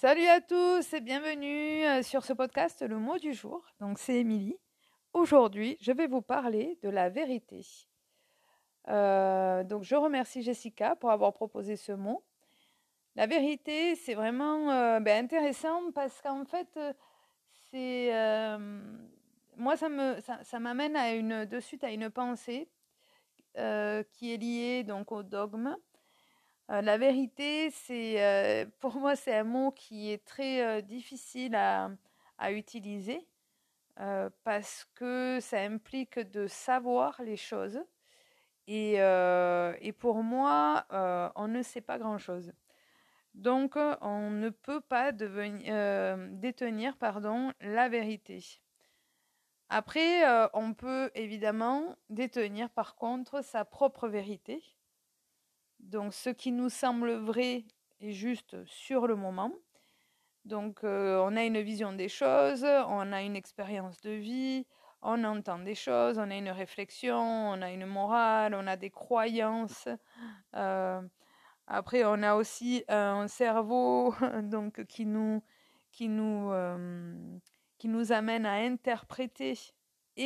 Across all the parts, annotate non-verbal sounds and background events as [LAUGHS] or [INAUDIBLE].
Salut à tous et bienvenue euh, sur ce podcast Le mot du jour. Donc c'est Émilie. Aujourd'hui, je vais vous parler de la vérité. Euh, donc je remercie Jessica pour avoir proposé ce mot. La vérité, c'est vraiment euh, ben, intéressant parce qu'en fait, c'est moi ça me ça, m'amène à une de suite à une pensée qui est liée donc au dogme euh, la vérité, c'est euh, [LAUGHS] pour moi, c'est un mot qui est très euh, difficile à, utiliser parce que ça implique de savoir les choses. Et, pour moi, on ne sait pas grand-chose. Donc, on ne peut pas détenir pardon, la vérité. Après, on peut évidemment détenir par contre sa propre vérité. Donc ce qui nous semble vrai est juste sur le moment. Donc euh, on a une vision des choses, on a une expérience de vie, on entend des choses, on a une réflexion, on a une morale, on a des croyances. Euh, après on a aussi un cerveau [LAUGHS] donc qui nous qui nous euh, qui nous amène à interpréter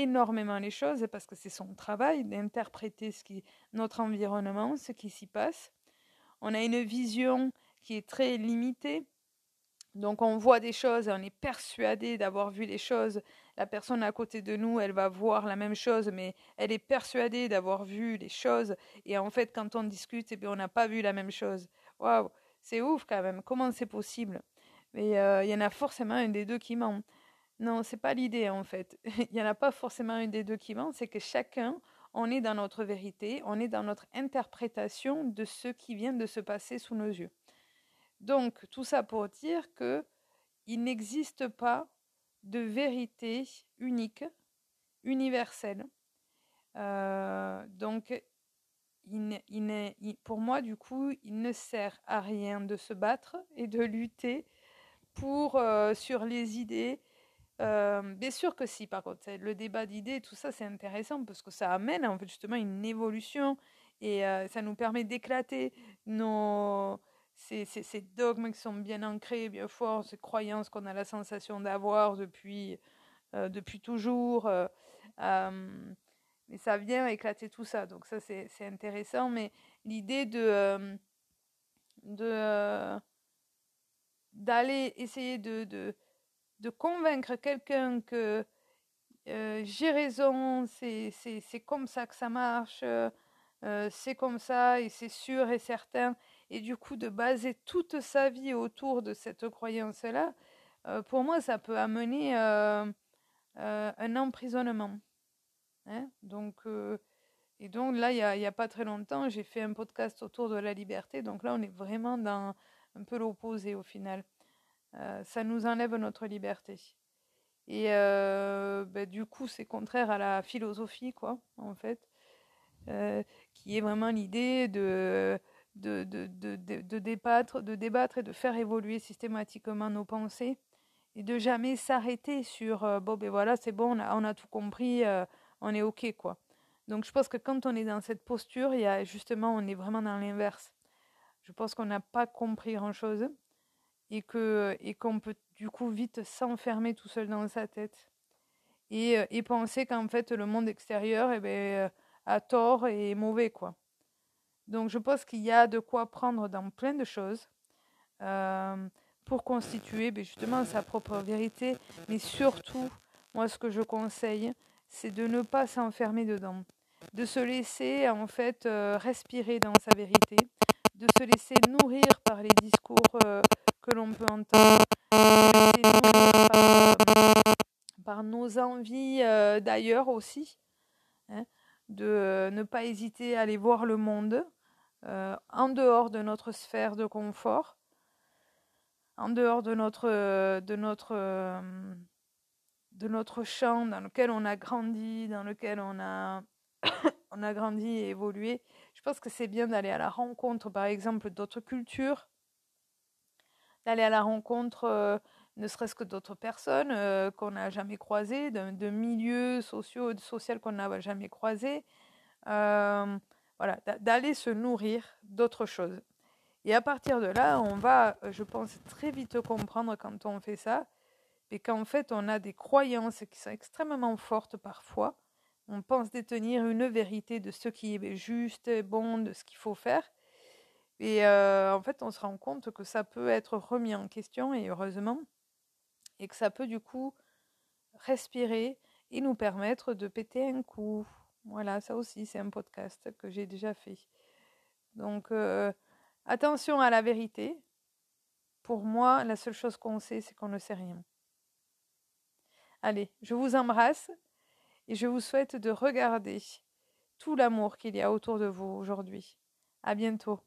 énormément les choses parce que c'est son travail d'interpréter notre environnement, ce qui s'y passe. On a une vision qui est très limitée. Donc on voit des choses, on est persuadé d'avoir vu les choses. La personne à côté de nous, elle va voir la même chose, mais elle est persuadée d'avoir vu les choses. Et en fait, quand on discute, eh bien, on n'a pas vu la même chose. Waouh, c'est ouf quand même. Comment c'est possible? Mais euh, il y en a forcément un des deux qui ment. Non, c'est pas l'idée en fait. [LAUGHS] Il n'y en a pas forcément un des deux qui ment, c'est que chacun, on est dans notre vérité, on est dans notre interprétation de ce qui vient de se passer sous nos yeux. Donc, tout ça pour dire que il n'existe pas de vérité unique, universelle. Euh, donc, pour moi, du coup, il ne sert à rien de se battre et de lutter pour euh, sur les idées bien sûr que si, par contre, le débat d'idées, tout ça, c'est intéressant parce que ça amène en fait justement une évolution et ça nous permet d'éclater nos ces, ces, dogmes qui sont bien ancrés, bien forts, ces croyances qu'on a la sensation d'avoir depuis, depuis toujours. mais ça vient éclater tout ça, donc ça c'est intéressant. Mais l'idée de de d'aller essayer de, de de convaincre quelqu'un que euh, j'ai raison, c'est comme ça que ça marche, euh, c'est comme ça et c'est sûr et certain, et du coup de baser toute sa vie autour de cette croyance-là, euh, pour moi ça peut amener un emprisonnement. Hein. donc, et donc là, il n'y a, a, pas très longtemps, j'ai fait un podcast autour de la liberté, donc là on est vraiment dans un peu l'opposé au final. Euh, ça nous enlève notre liberté. Et euh, ben, du coup, c'est contraire à la philosophie, quoi, en fait, euh, qui est vraiment l'idée de de, de, de, de, débattre, de débattre et de faire évoluer systématiquement nos pensées et de jamais s'arrêter sur bon, ben voilà, c'est bon, on a, on a tout compris, on est OK, quoi. Donc, je pense que quand on est dans cette posture, il y a justement, on est vraiment dans l'inverse. Je pense qu'on n'a pas compris grand-chose et que et qu'on peut du coup vite s'enfermer tout seul dans sa tête et, euh, penser qu'en fait le monde extérieur eh ben, euh, a tort et est mauvais quoi. Donc je pense qu'il y a de quoi prendre dans plein de choses euh, pour constituer ben, justement sa propre vérité, mais surtout moi ce que je conseille c'est de ne pas s'enfermer dedans, de se laisser en fait respirer dans sa vérité, de se laisser nourrir par les discours peut entendre, par, nos envies euh, d'ailleurs aussi, hein, de ne pas hésiter à aller voir le monde euh, en dehors de notre sphère de confort, en dehors de notre, de notre, de notre champ dans lequel on a grandi, dans lequel on a, [COUGHS] on a grandi et évolué. Je pense que c'est bien d'aller à la rencontre, par exemple, d'autres cultures, d'aller à la rencontre, ne serait-ce que d'autres personnes qu'on n'a jamais croisées, de, milieux sociaux, sociaux qu'on n'a jamais croisés. Voilà, d'aller se nourrir d'autres choses. Et à partir de là, on va, je pense, très vite comprendre quand on fait ça, et qu'en fait, on a des croyances qui sont extrêmement fortes parfois. On pense détenir une vérité de ce qui est juste, bon, de ce qu'il faut faire. Et en fait, on se rend compte que ça peut être remis en question, et heureusement, et que ça peut du coup respirer et nous permettre de péter un coup. Voilà, ça aussi, c'est un podcast que j'ai déjà fait. Donc, attention à la vérité. Pour moi, la seule chose qu'on sait, c'est qu'on ne sait rien. Allez, je vous embrasse et je vous souhaite de regarder tout l'amour qu'il y a autour de vous aujourd'hui. À bientôt.